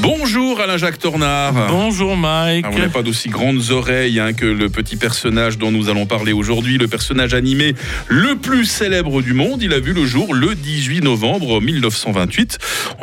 Bonjour Alain-Jacques Tornard. Bonjour Mike. Ah, vous n'avez pas d'aussi grandes oreilles hein, que le petit personnage dont nous allons parler aujourd'hui, le personnage animé le plus célèbre du monde. Il a vu le jour le 18 novembre 1928.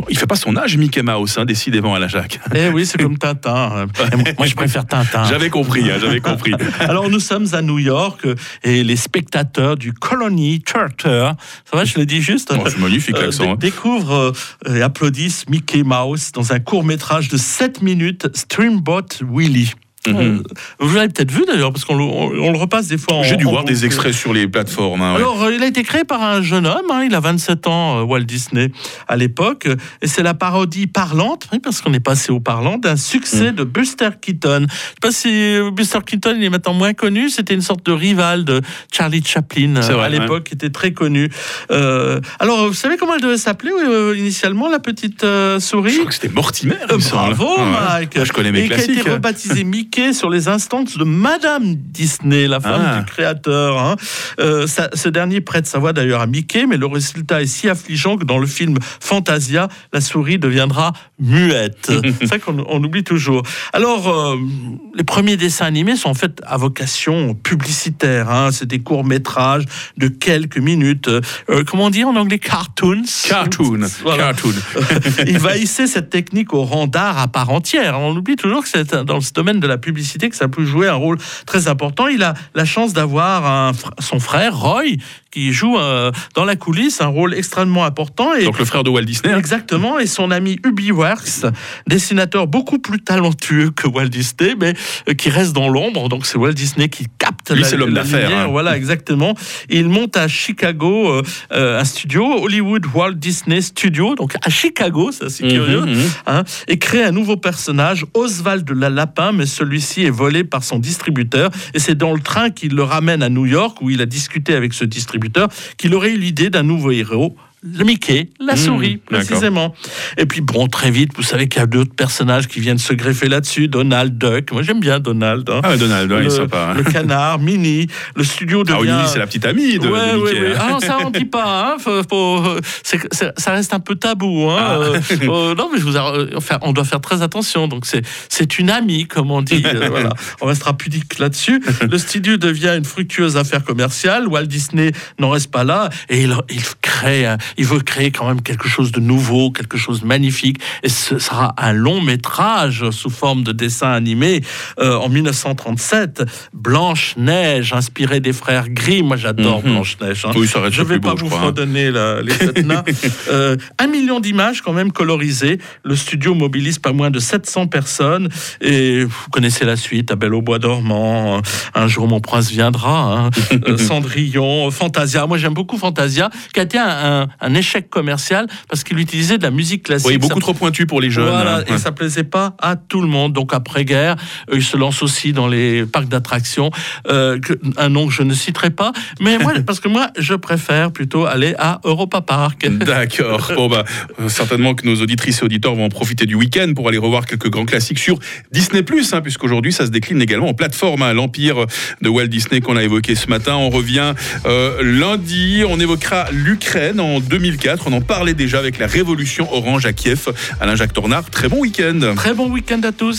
Il fait pas son âge, Mickey Mouse, hein, décidément Alain-Jacques. Eh oui, c'est comme Tintin. Moi, je préfère Tintin. J'avais compris, hein, j'avais compris. Alors, nous sommes à New York et les spectateurs du Colony Charter, ça va, je le dis juste, oh, c'est magnifique euh, l'accent. découvrent euh, et applaudissent Mickey Mouse dans un court métrage de 7 minutes, Streamboat Willie. Mhm. Euh, Vous l'avez peut-être vu d'ailleurs, parce qu'on le, repasse des fois. J'ai dû en voir des extraits sur les plateformes. hein, ouais. Alors, euh, il a été créé par un jeune homme, hein, il a 27 ans, euh, Walt Disney, à l'époque, et c'est la parodie parlante, oui, parce qu'on est passé au parlant, d'un succès Mm. de Buster Keaton. Je sais pas si Buster Keaton, il est maintenant moins connu, c'était une sorte de rival de Charlie Chaplin euh, vrai, à l'époque, qui était très connu. Euh, alors, vous savez comment elle devait s'appeler initialement, la petite euh, Je souris crois que c'était Mortimer. il me. Bravo, Ouais. Mike. Moi, je connais mes Et qui a classiques. été rebaptisé Mickey sur les instances de Madame Disney, la femme Ah. du créateur. hein. Euh, ça- ce dernier prête sa voix d'ailleurs à Mickey, mais le résultat est si affligeant que dans le film Fantasia, la souris deviendra muette. C'est ça qu'on on oublie toujours. Alors, euh, les premiers dessins animés sont en fait à vocation publicitaire. hein. C'est des courts métrages de quelques minutes. Euh, comment on dit en anglais? Cartoons. Cartoon. Voilà. Cartoon. il va hisser cette technique au rang d'art à part entière. On oublie toujours que c'est dans ce domaine de la publicité que ça peut jouer un rôle très important. Il a la chance d'avoir son frère, Roy, qui joue euh, dans la coulisse un rôle extrêmement important. Et Donc le frère de Walt Disney. hein. Exactement, et son ami Ubi Works, dessinateur beaucoup plus talentueux que Walt Disney, mais euh, qui reste dans l'ombre. Donc c'est Walt Disney qui capte Lui, c'est l'homme d'affaires, hein. Voilà, exactement. Et il monte à Chicago euh, un studio, Hollywood Walt Disney Studio, donc à Chicago, ça c'est curieux, Mhm, mhm. hein, et crée un nouveau personnage, Oswald la Lapin, mais celui-ci est volé par son distributeur. Et c'est dans le train qu'il le ramène à New York, où il a discuté avec ce distributeur, qu'il aurait eu l'idée d'un nouveau héros. Le Mickey, la Mmh, souris, précisément. Et puis, bon, très vite, vous savez qu'il y a d'autres personnages qui viennent se greffer là-dessus. Donald Duck. Moi, j'aime bien Donald. hein. Ah, ouais, Donald, ouais, il est le, sympa. hein. le canard, Minnie. Le studio devient. Ah oui, c'est la petite amie de, Ouais, de Mickey. ouais. hein. Ah non, ça on dit pas. Hein. Faut- faut- c'est- ça reste un peu tabou. Hein. Ah. Euh, euh, non, mais je vous ar- euh, enfin, on doit faire très attention. Donc c'est c'est une amie, comme on dit. Euh, voilà. On restera pudique là-dessus. Le studio devient une fructueuse affaire commerciale. Walt Disney n'en reste pas là et il, il crée, un- il veut créer quand même quelque chose de nouveau, quelque chose de magnifique. Et ce sera un long métrage sous forme de dessin animé euh, en 1937. Blanche Neige, inspiré des frères Grimm. Moi, j'adore Mhm. Blanche Neige. Oui, ça reste Je le vais pas beau, vous hein. redonner les nains. Euh, un million d'images quand même colorisées. Le studio mobilise pas moins de 700 personnes. Et vous connaissez la suite. À Belle au bois dormant. euh, Un jour mon prince viendra. hein, euh, Cendrillon, Fantasia. Moi j'aime beaucoup Fantasia, qui a été un, échec commercial parce qu'il utilisait de la musique classique. Oui, Ça beaucoup trop pointu pour les jeunes. voilà, hein. et ça plaisait pas à tout le monde. Donc après-guerre, euh, il se lance aussi dans les parcs d'attractions, euh, un nom que je ne citerai pas. Mais moi, parce que moi, je préfère plutôt aller à Europa Park. D'accord. Bon bah euh, certainement que nos auditrices et auditeurs vont en profiter du week-end pour aller revoir quelques grands classiques sur Disney hein, puisqu'aujourd'hui ça se décline également en plateforme. hein. L'empire de Walt Disney qu'on a évoqué ce matin. On revient euh, lundi. On évoquera en 2004. On en parlait déjà avec la révolution orange à Kiev. Alain Jacques Tornard. Très bon week-end. Très bon week-end à tous.